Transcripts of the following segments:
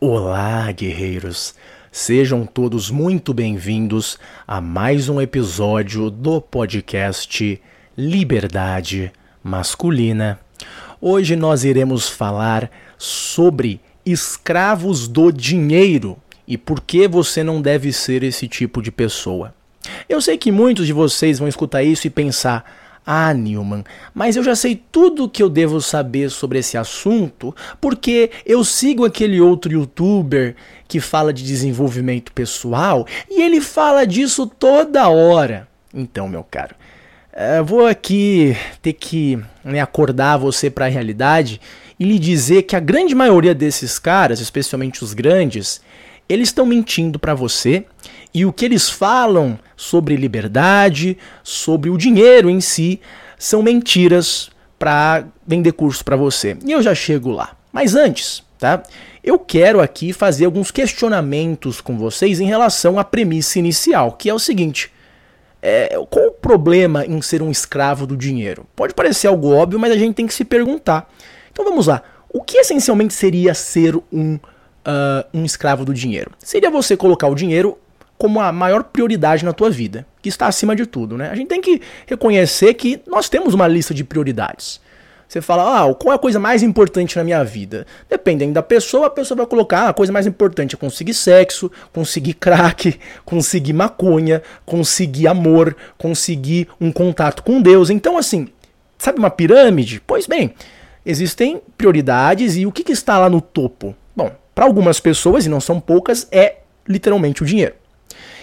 Olá, guerreiros! Sejam todos muito bem-vindos a mais um episódio do podcast Liberdade Masculina. Hoje nós iremos falar sobre escravos do dinheiro e por que você não deve ser esse tipo de pessoa. Eu sei que muitos de vocês vão escutar isso e pensar: ah, Newman, mas eu já sei tudo o que eu devo saber sobre esse assunto porque eu sigo aquele outro youtuber que fala de desenvolvimento pessoal e ele fala disso toda hora. Então, meu caro, eh, vou aqui ter que né, acordar você para a realidade e lhe dizer que a grande maioria desses caras, especialmente os grandes, eles estão mentindo para você e o que eles falam sobre liberdade, sobre o dinheiro em si, são mentiras para vender curso para você. E eu já chego lá. Mas antes, tá? Eu quero aqui fazer alguns questionamentos com vocês em relação à premissa inicial, que é o seguinte: é, qual o problema em ser um escravo do dinheiro? Pode parecer algo óbvio, mas a gente tem que se perguntar. Então vamos lá. O que essencialmente seria ser um, uh, um escravo do dinheiro? Seria você colocar o dinheiro como a maior prioridade na tua vida, que está acima de tudo, né? A gente tem que reconhecer que nós temos uma lista de prioridades. Você fala, ah, qual é a coisa mais importante na minha vida? Dependendo da pessoa, a pessoa vai colocar ah, a coisa mais importante é conseguir sexo, conseguir crack, conseguir maconha, conseguir amor, conseguir um contato com Deus. Então, assim, sabe uma pirâmide? Pois bem, existem prioridades e o que, que está lá no topo? Bom, para algumas pessoas, e não são poucas, é literalmente o dinheiro.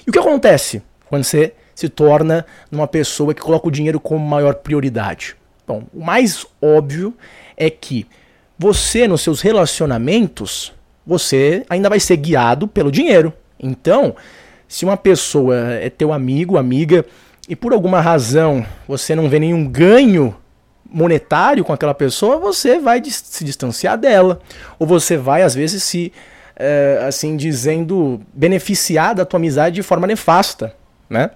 E o que acontece quando você se torna uma pessoa que coloca o dinheiro como maior prioridade? Bom, o mais óbvio é que você nos seus relacionamentos, você ainda vai ser guiado pelo dinheiro. Então, se uma pessoa é teu amigo, amiga, e por alguma razão você não vê nenhum ganho monetário com aquela pessoa, você vai se distanciar dela. Ou você vai, às vezes, se é, assim, dizendo, beneficiar da tua amizade de forma nefasta, né?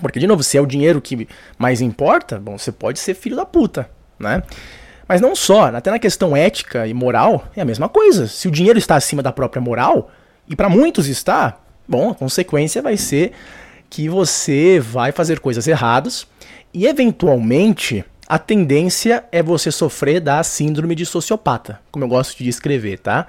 Porque, de novo, se é o dinheiro que mais importa, bom, você pode ser filho da puta, né? Mas não só, até na questão ética e moral, é a mesma coisa. Se o dinheiro está acima da própria moral, e para muitos está, bom, a consequência vai ser que você vai fazer coisas erradas e, eventualmente, a tendência é você sofrer da síndrome de sociopata, como eu gosto de descrever, tá?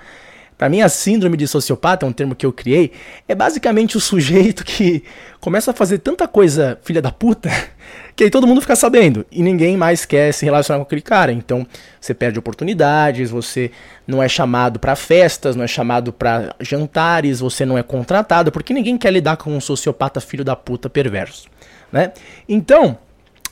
Para mim, a síndrome de sociopata, é um termo que eu criei, é basicamente o sujeito que começa a fazer tanta coisa filha da puta que aí todo mundo fica sabendo e ninguém mais quer se relacionar com aquele cara. Então, você perde oportunidades, você não é chamado para festas, não é chamado para jantares, você não é contratado, porque ninguém quer lidar com um sociopata filho da puta perverso, né? Então,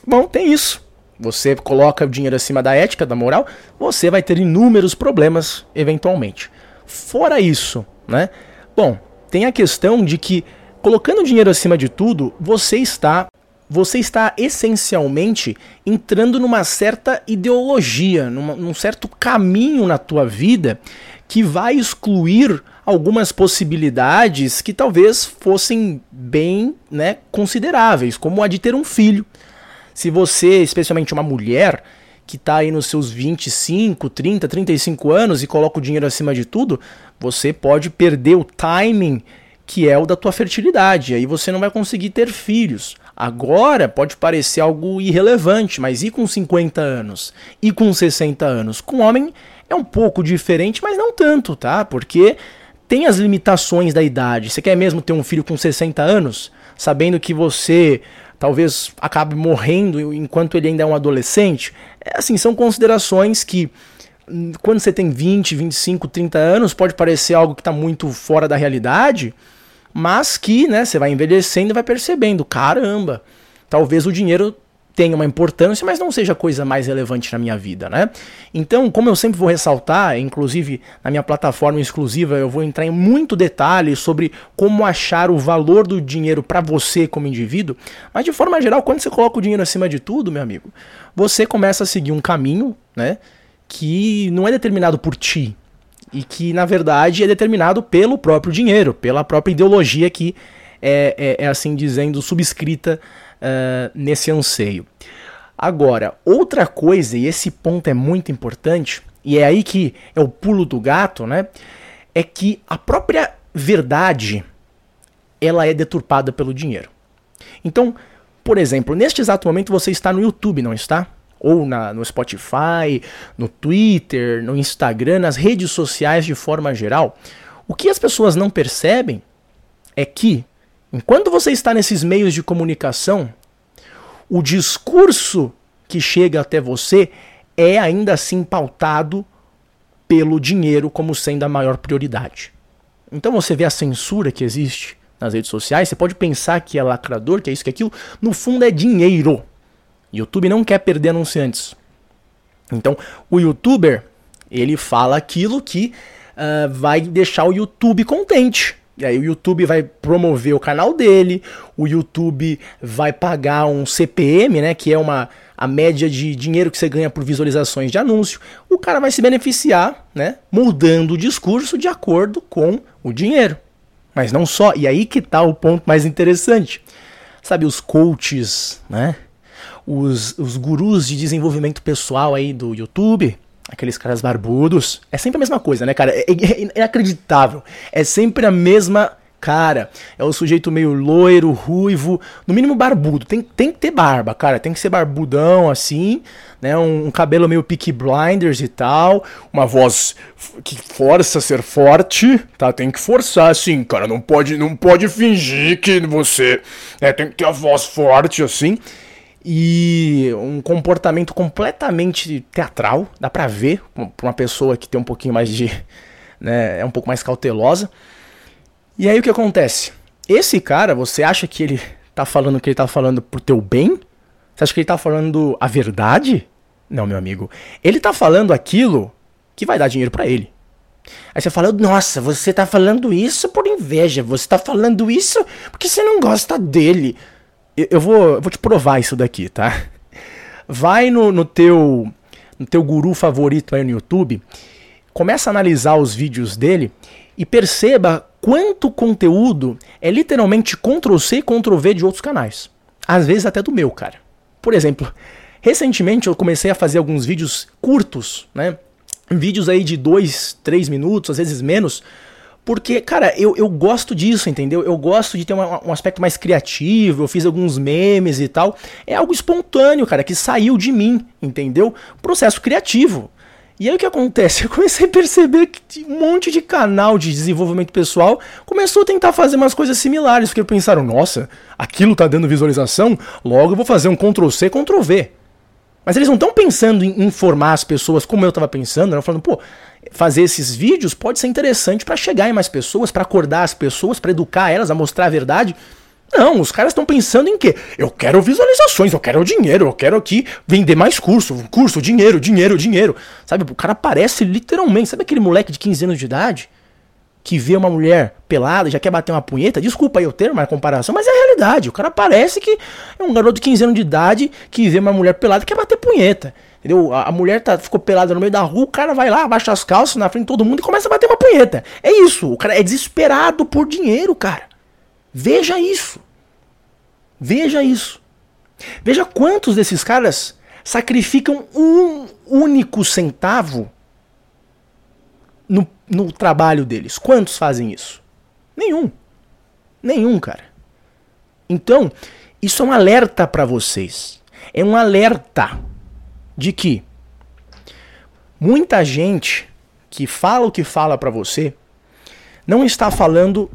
bom, tem isso. Você coloca o dinheiro acima da ética, da moral, você vai ter inúmeros problemas eventualmente. Fora isso, né? Bom, tem a questão de que colocando dinheiro acima de tudo, você está você está essencialmente entrando numa certa ideologia, numa, num certo caminho na tua vida que vai excluir algumas possibilidades que talvez fossem bem né, consideráveis, como a de ter um filho. Se você, especialmente uma mulher, que está aí nos seus 25, 30, 35 anos e coloca o dinheiro acima de tudo, você pode perder o timing que é o da tua fertilidade. Aí você não vai conseguir ter filhos. Agora pode parecer algo irrelevante, mas e com 50 anos? E com 60 anos? Com homem é um pouco diferente, mas não tanto, tá? Porque tem as limitações da idade. Você quer mesmo ter um filho com 60 anos, sabendo que você talvez acabe morrendo enquanto ele ainda é um adolescente. É, assim, são considerações que hum, quando você tem 20, 25, 30 anos, pode parecer algo que está muito fora da realidade, mas que, né, você vai envelhecendo e vai percebendo, caramba, talvez o dinheiro tenha uma importância, mas não seja a coisa mais relevante na minha vida, né? Então, como eu sempre vou ressaltar, inclusive na minha plataforma exclusiva, eu vou entrar em muito detalhe sobre como achar o valor do dinheiro para você como indivíduo, mas de forma geral, quando você coloca o dinheiro acima de tudo, meu amigo, você começa a seguir um caminho, né, que não é determinado por ti, e que na verdade é determinado pelo próprio dinheiro, pela própria ideologia que é, é, é assim dizendo subscrita nesse anseio. Agora, outra coisa, e esse ponto é muito importante, e é aí que é o pulo do gato, né? é que a própria verdade ela é deturpada pelo dinheiro. Então, por exemplo, neste exato momento você está no YouTube, não está? Ou na, no Spotify, no Twitter, no Instagram, nas redes sociais de forma geral. O que as pessoas não percebem é que, enquanto você está nesses meios de comunicação, o discurso que chega até você é ainda assim pautado pelo dinheiro como sendo a maior prioridade. Então você vê a censura que existe nas redes sociais, você pode pensar que é lacrador, que é isso, que é aquilo, no fundo é dinheiro. YouTube não quer perder anunciantes. Então, o youtuber, ele fala aquilo que uh, vai deixar o YouTube contente. E aí o YouTube vai promover o canal dele, o YouTube vai pagar um CPM, né, que é uma a média de dinheiro que você ganha por visualizações de anúncio. O cara vai se beneficiar, né, mudando o discurso de acordo com o dinheiro. Mas não só, e aí que tá o ponto mais interessante. Sabe os coaches, né? Os, os gurus de desenvolvimento pessoal aí do YouTube, aqueles caras barbudos. É sempre a mesma coisa, né, cara? É, é, é inacreditável. É sempre a mesma cara. É o sujeito meio loiro, ruivo, no mínimo barbudo. Tem, tem que ter barba, cara. Tem que ser barbudão assim, né? Um, um cabelo meio Peaky Blinders e tal. Uma voz que força ser forte, tá? Tem que forçar assim, cara. Não pode, não pode fingir que você é, tem que ter a voz forte assim e um comportamento completamente teatral, dá pra ver, pra uma pessoa que tem um pouquinho mais de. Né, é um pouco mais cautelosa. E aí o que acontece? Esse cara, você acha que ele tá falando que ele tá falando pro teu bem? Você acha que ele tá falando a verdade? Não, meu amigo. Ele tá falando aquilo que vai dar dinheiro para ele. Aí você fala, nossa, você tá falando isso por inveja, você tá falando isso porque você não gosta dele eu vou, eu vou te provar isso daqui, tá? Vai no, no, teu, no teu guru favorito aí no YouTube, começa a analisar os vídeos dele e perceba quanto conteúdo é literalmente Ctrl-C e Ctrl-V de outros canais. Às vezes até do meu, cara. Por exemplo, recentemente eu comecei a fazer alguns vídeos curtos, né? Vídeos aí de 2, 3 minutos, às vezes menos, porque, cara, eu, eu gosto disso, entendeu? Eu gosto de ter uma, um aspecto mais criativo, eu fiz alguns memes e tal. É algo espontâneo, cara, que saiu de mim, entendeu? Processo criativo. E aí o que acontece? Eu comecei a perceber que um monte de canal de desenvolvimento pessoal começou a tentar fazer umas coisas similares, porque pensaram, nossa, aquilo tá dando visualização, logo eu vou fazer um Ctrl C, Ctrl V. Mas eles não estão pensando em informar as pessoas como eu estava pensando, né? falando, pô, fazer esses vídeos pode ser interessante para chegar em mais pessoas, para acordar as pessoas, para educar elas, a mostrar a verdade. Não, os caras estão pensando em quê? Eu quero visualizações, eu quero dinheiro, eu quero aqui vender mais curso, curso, dinheiro, dinheiro, dinheiro. Sabe, o cara aparece literalmente, sabe aquele moleque de 15 anos de idade que vê uma mulher pelada e já quer bater uma punheta? Desculpa aí eu ter uma comparação, mas é a realidade. O cara parece que é um garoto de 15 anos de idade que vê uma mulher pelada e quer bater punheta. Entendeu? A, a mulher tá, ficou pelada no meio da rua, o cara vai lá, abaixa as calças na frente de todo mundo e começa a bater uma punheta. É isso. O cara é desesperado por dinheiro, cara. Veja isso. Veja isso. Veja quantos desses caras sacrificam um único centavo no, no trabalho deles. Quantos fazem isso? Nenhum. Nenhum, cara. Então, isso é um alerta para vocês. É um alerta de que muita gente que fala o que fala para você não está falando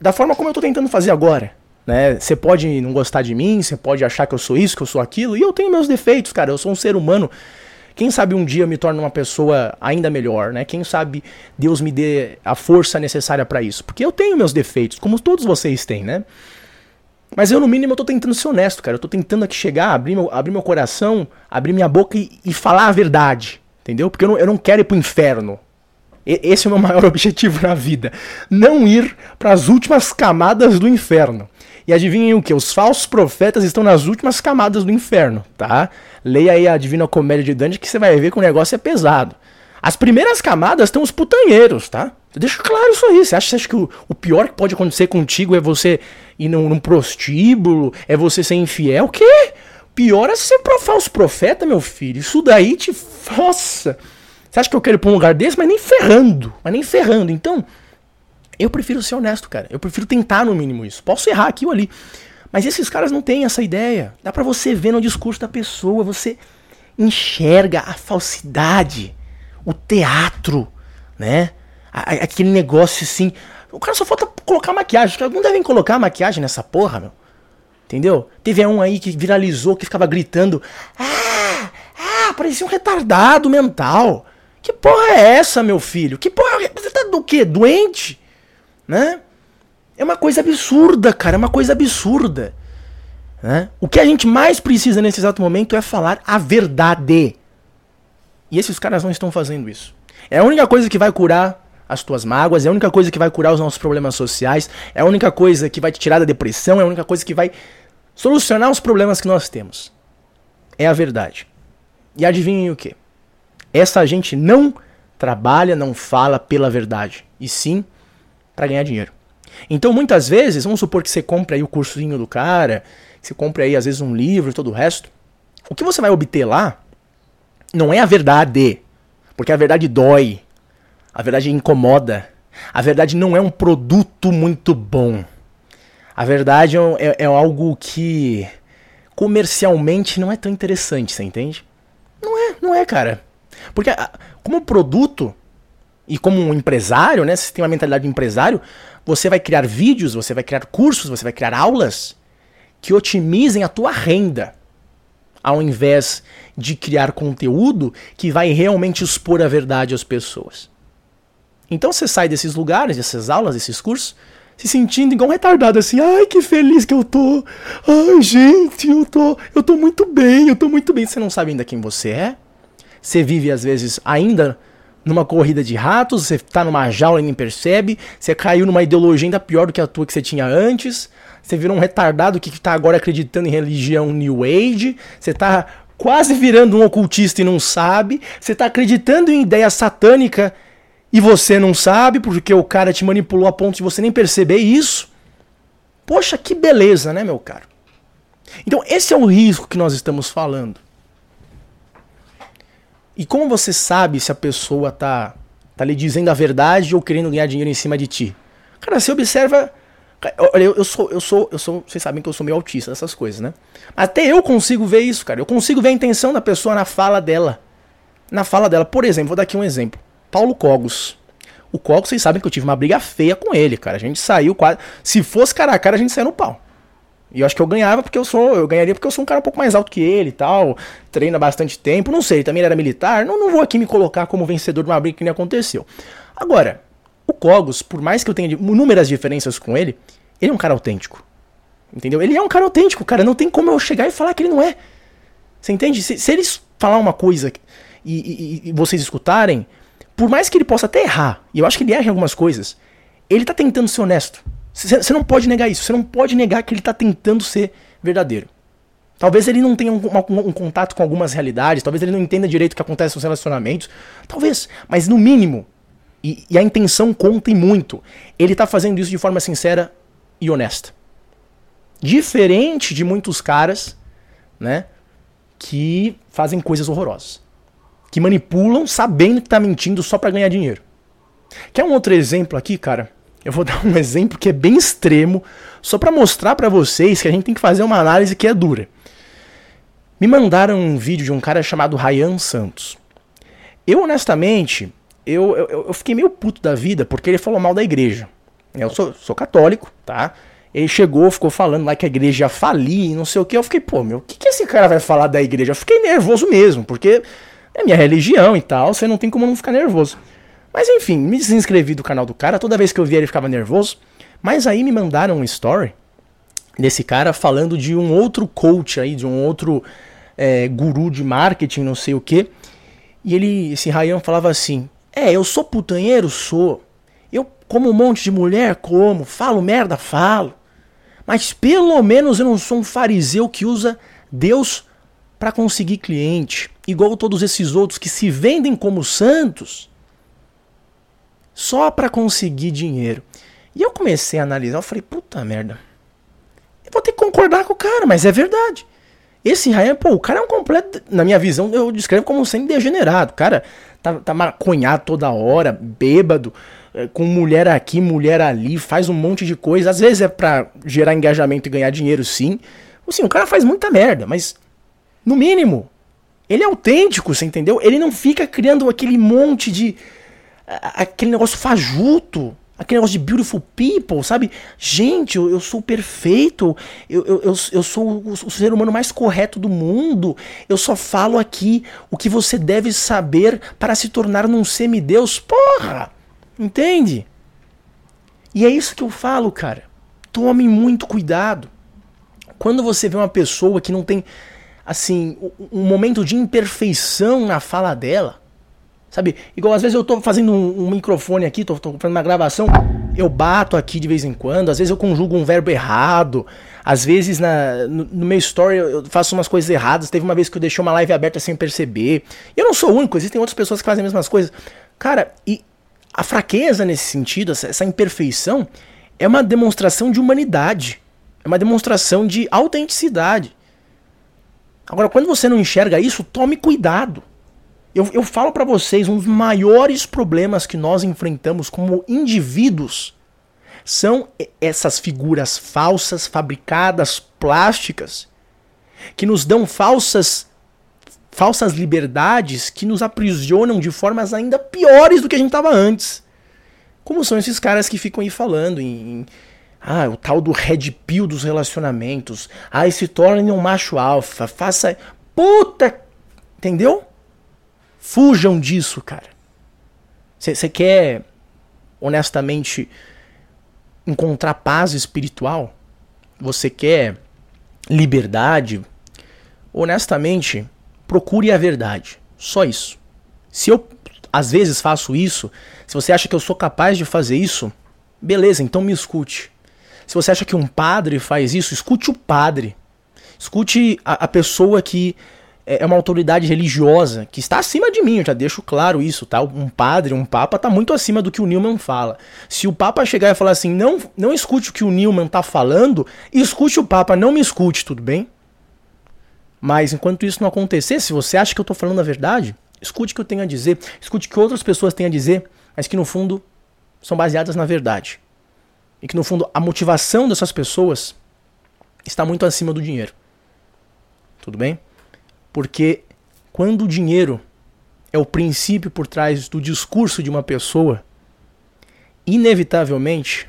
da forma como eu tô tentando fazer agora. Né? Você pode não gostar de mim, você pode achar que eu sou isso, que eu sou aquilo, e eu tenho meus defeitos, cara. Eu sou um ser humano. Quem sabe um dia eu me torne uma pessoa ainda melhor, né? Quem sabe Deus me dê a força necessária para isso. Porque eu tenho meus defeitos, como todos vocês têm, né? Mas eu, no mínimo, eu tô tentando ser honesto, cara. Eu tô tentando aqui chegar, abrir meu, abrir meu coração, abrir minha boca e, e falar a verdade. Entendeu? Porque eu não, eu não quero ir pro inferno. E, esse é o meu maior objetivo na vida. Não ir para as últimas camadas do inferno. E adivinhem o que? Os falsos profetas estão nas últimas camadas do inferno, tá? Leia aí a Divina Comédia de Dante que você vai ver que o negócio é pesado. As primeiras camadas estão os putanheiros, tá? Deixa claro isso aí. Você acha, você acha que o, o, pior que pode acontecer contigo é você ir num, num prostíbulo? É você ser infiel? O quê? Pior é ser falso profeta, meu filho. Isso daí te. Nossa! Você acha que eu quero ir pra um lugar desse? Mas nem ferrando. Mas nem ferrando. Então, eu prefiro ser honesto, cara. Eu prefiro tentar no mínimo isso. Posso errar aqui ou ali. Mas esses caras não têm essa ideia. Dá para você ver no discurso da pessoa, você enxerga a falsidade, o teatro, né? Aquele negócio assim. O cara só falta colocar maquiagem. Não devem colocar maquiagem nessa porra, meu. Entendeu? Teve um aí que viralizou, que ficava gritando. Ah! Ah! Parecia um retardado mental. Que porra é essa, meu filho? Que porra é? Você tá do quê? Doente? Né? É uma coisa absurda, cara. É uma coisa absurda. Né? O que a gente mais precisa nesse exato momento é falar a verdade. E esses caras não estão fazendo isso. É a única coisa que vai curar as tuas mágoas, é a única coisa que vai curar os nossos problemas sociais, é a única coisa que vai te tirar da depressão, é a única coisa que vai solucionar os problemas que nós temos. É a verdade. E adivinhem o que? Essa gente não trabalha, não fala pela verdade, e sim para ganhar dinheiro. Então, muitas vezes, vamos supor que você compre aí o cursinho do cara, que você compre aí às vezes um livro e todo o resto. O que você vai obter lá não é a verdade, porque a verdade dói, a verdade incomoda, a verdade não é um produto muito bom. A verdade é, é, é algo que comercialmente não é tão interessante, você entende? Não é, não é, cara. Porque como produto e como um empresário, né? Se você tem uma mentalidade de empresário, você vai criar vídeos, você vai criar cursos, você vai criar aulas que otimizem a tua renda, ao invés de criar conteúdo que vai realmente expor a verdade às pessoas. Então você sai desses lugares, dessas aulas, desses cursos, se sentindo igual um retardado assim, ai que feliz que eu tô. Ai, gente, eu tô, eu tô muito bem, eu tô muito bem. Você não sabe ainda quem você é? Você vive às vezes ainda numa corrida de ratos, você tá numa jaula e nem percebe, você caiu numa ideologia ainda pior do que a tua que você tinha antes, você virou um retardado que tá agora acreditando em religião New Age, você tá quase virando um ocultista e não sabe, você tá acreditando em ideia satânica e você não sabe porque o cara te manipulou a ponto de você nem perceber isso. Poxa, que beleza, né, meu caro? Então, esse é o risco que nós estamos falando. E como você sabe se a pessoa tá, tá lhe dizendo a verdade ou querendo ganhar dinheiro em cima de ti? Cara, você observa. Olha, eu, eu sou, eu sou, eu sou. Vocês sabem que eu sou meio autista dessas coisas, né? Até eu consigo ver isso, cara. Eu consigo ver a intenção da pessoa na fala dela. Na fala dela. Por exemplo, vou dar aqui um exemplo. Paulo Cogos. O Cogos, vocês sabem que eu tive uma briga feia com ele, cara. A gente saiu quase. Se fosse cara a cara, a gente saiu no pau. E eu acho que eu ganhava porque eu sou. Eu ganharia porque eu sou um cara um pouco mais alto que ele e tal. Treina bastante tempo. Não sei, também era militar. Não, não vou aqui me colocar como vencedor de uma briga que nem aconteceu. Agora, o Cogos, por mais que eu tenha inúmeras diferenças com ele, ele é um cara autêntico. Entendeu? Ele é um cara autêntico, cara. Não tem como eu chegar e falar que ele não é. Você entende? Se, se eles falar uma coisa e, e, e, vocês escutarem, por mais que ele possa até errar, e eu acho que ele erra em algumas coisas, ele tá tentando ser honesto. Você não pode negar isso. Você não pode negar que ele está tentando ser verdadeiro. Talvez ele não tenha um, um, um, contato com algumas realidades, talvez ele não entenda direito o que acontece nos relacionamentos. Talvez, mas no mínimo, e, e a intenção conta e muito, ele está fazendo isso de forma sincera e honesta. Diferente de muitos caras, né, que fazem coisas horrorosas. Que manipulam sabendo que está mentindo só para ganhar dinheiro. Quer um outro exemplo aqui, cara? Eu vou dar um exemplo que é bem extremo, só para mostrar para vocês que a gente tem que fazer uma análise que é dura. Me mandaram um vídeo de um cara chamado Ryan Santos. Eu, honestamente, eu, eu, eu fiquei meio puto da vida porque ele falou mal da igreja. Eu sou, sou católico, tá? Ele chegou, ficou falando lá que a igreja ia falir e não sei o que. Eu fiquei, pô, meu, o que, que esse cara vai falar da igreja? Eu fiquei nervoso mesmo, porque é minha religião e tal, você não tem como não ficar nervoso. Mas enfim, me desinscrevi do canal do cara, toda vez que eu via ele ficava nervoso. Mas aí me mandaram um story desse cara falando de um outro coach aí, de um outro é, guru de marketing, não sei o que. E ele, esse Ryan falava assim: É, eu sou putanheiro? Sou. Eu como um monte de mulher? Como. Falo merda? Falo. Mas pelo menos eu não sou um fariseu que usa Deus para conseguir cliente. Igual todos esses outros que se vendem como santos só para conseguir dinheiro. E eu comecei a analisar, eu falei, puta merda. Eu vou ter que concordar com o cara, mas é verdade. Esse Ryan, pô, o cara é um completo. Na minha visão, eu descrevo como sendo degenerado. O cara tá, tá maconhado toda hora, bêbado, é, com mulher aqui, mulher ali, faz um monte de coisa. Às vezes é pra gerar engajamento e ganhar dinheiro, sim. Assim, o cara faz muita merda, mas no mínimo, ele é autêntico, você entendeu? Ele não fica criando aquele monte de. aquele negócio fajuto. Aquele negócio de beautiful people, sabe? Gente, eu, eu sou perfeito. Eu, eu, eu, sou o, ser humano mais correto do mundo. Eu só falo aqui o que você deve saber para se tornar num semideus. Porra! Entende? E é isso que eu falo, cara. Tome muito cuidado. Quando você vê uma pessoa que não tem, assim, um momento de imperfeição na fala dela, Sabe? Igual às vezes eu tô fazendo um, um microfone aqui, tô, tô, fazendo uma gravação, eu bato aqui de vez em quando, às vezes eu conjugo um verbo errado, às vezes na, no, no meu story eu faço umas coisas erradas. Teve uma vez que eu deixei uma live aberta sem perceber. Eu não sou o único, existem outras pessoas que fazem as mesmas coisas. Cara, e a fraqueza nesse sentido, essa, essa imperfeição, é uma demonstração de humanidade. É uma demonstração de autenticidade. Agora, quando você não enxerga isso, tome cuidado. Eu, eu falo para vocês, um dos maiores problemas que nós enfrentamos como indivíduos são essas figuras falsas, fabricadas, plásticas, que nos dão falsas falsas liberdades que nos aprisionam de formas ainda piores do que a gente estava antes. Como são esses caras que ficam aí falando em, em ah, o tal do red pill dos relacionamentos. Ah, se torne um macho alfa, faça puta, entendeu? Fujam disso, cara. Você quer, honestamente, encontrar paz espiritual? Você quer liberdade? Honestamente, procure a verdade. Só isso. Se eu às vezes faço isso, se você acha que eu sou capaz de fazer isso, beleza, então me escute. Se você acha que um padre faz isso, escute o padre. Escute a, a pessoa que é, é uma autoridade religiosa que está acima de mim, eu já deixo claro isso, tá? Um padre, um papa está muito acima do que o Newman fala. Se o papa chegar e falar assim, não, não escute o que o Newman está falando, escute o papa, não me escute, tudo bem? Mas enquanto isso não acontecer, se você acha que eu estou falando a verdade, escute o que eu tenho a dizer, escute o que outras pessoas têm a dizer, mas que no fundo são baseadas na verdade. E que no fundo a motivação dessas pessoas está muito acima do dinheiro. Tudo bem? Porque quando o dinheiro é o princípio por trás do discurso de uma pessoa, inevitavelmente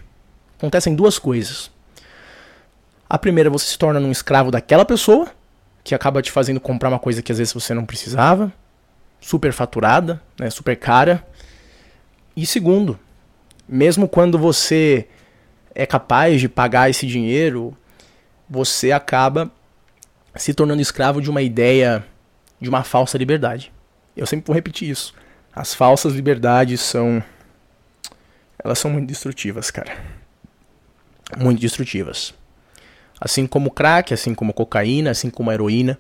acontecem duas coisas. A primeira, você se torna um escravo daquela pessoa, que acaba te fazendo comprar uma coisa que às vezes você não precisava, super faturada, né, super cara. E segundo, mesmo quando você é capaz de pagar esse dinheiro, você acaba se tornando escravo de uma ideia de uma falsa liberdade. Eu sempre vou repetir isso. As falsas liberdades são elas são muito destrutivas, cara. Muito destrutivas. Assim como crack, assim como cocaína, assim como heroína,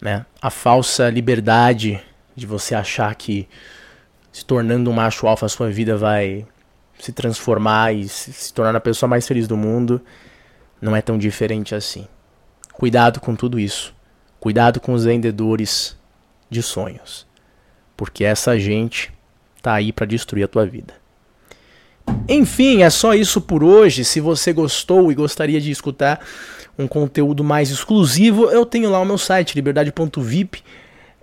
né? A falsa liberdade de você achar que se tornando um macho alfa a sua vida vai se transformar e se tornar a pessoa mais feliz do mundo, não é tão diferente assim. Cuidado com tudo isso. Cuidado com os vendedores de sonhos. Porque essa gente tá aí para destruir a tua vida. Enfim, é só isso por hoje. Se você gostou e gostaria de escutar um conteúdo mais exclusivo, eu tenho lá o meu site, liberdade.vip.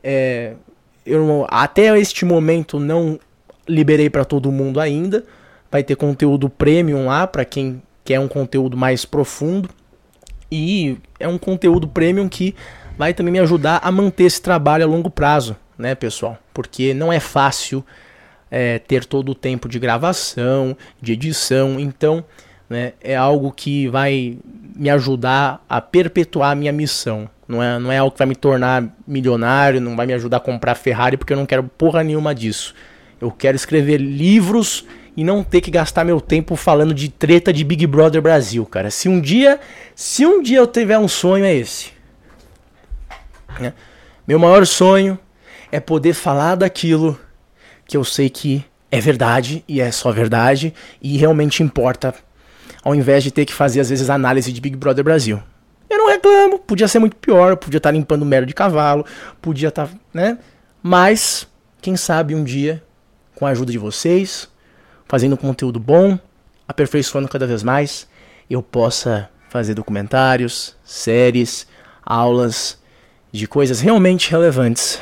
É, eu até este momento não liberei para todo mundo ainda. Vai ter conteúdo premium lá para quem quer um conteúdo mais profundo. E é um conteúdo premium que vai também me ajudar a manter esse trabalho a longo prazo, né, pessoal? Porque não é fácil é, ter todo o tempo de gravação, de edição, então né, é algo que vai me ajudar a perpetuar a minha missão. Não é, não é algo que vai me tornar milionário, não vai me ajudar a comprar Ferrari, porque eu não quero porra nenhuma disso. Eu quero escrever livros e não ter que gastar meu tempo falando de treta de Big Brother Brasil, cara. Se um dia, se um dia eu tiver um sonho é esse. Né? Meu maior sonho é poder falar daquilo que eu sei que é verdade e é só verdade e realmente importa, ao invés de ter que fazer às vezes análise de Big Brother Brasil. Eu não reclamo, podia ser muito pior, podia estar tá limpando merda de cavalo, podia estar, tá, né? Mas, quem sabe um dia, com a ajuda de vocês, fazendo conteúdo bom, aperfeiçoando cada vez mais, eu possa fazer documentários, séries, aulas de coisas realmente relevantes.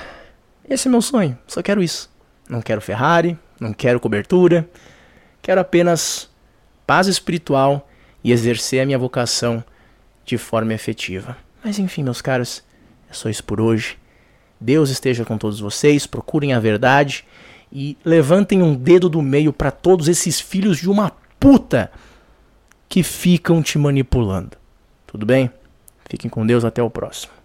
Esse é meu sonho, só quero isso. Não quero Ferrari, não quero cobertura, quero apenas paz espiritual e exercer a minha vocação de forma efetiva. Mas enfim, meus caros, é só isso por hoje. Deus esteja com todos vocês, procurem a verdade e levantem um dedo do meio para todos esses filhos de uma puta que ficam te manipulando. Tudo bem? Fiquem com Deus, até o próximo.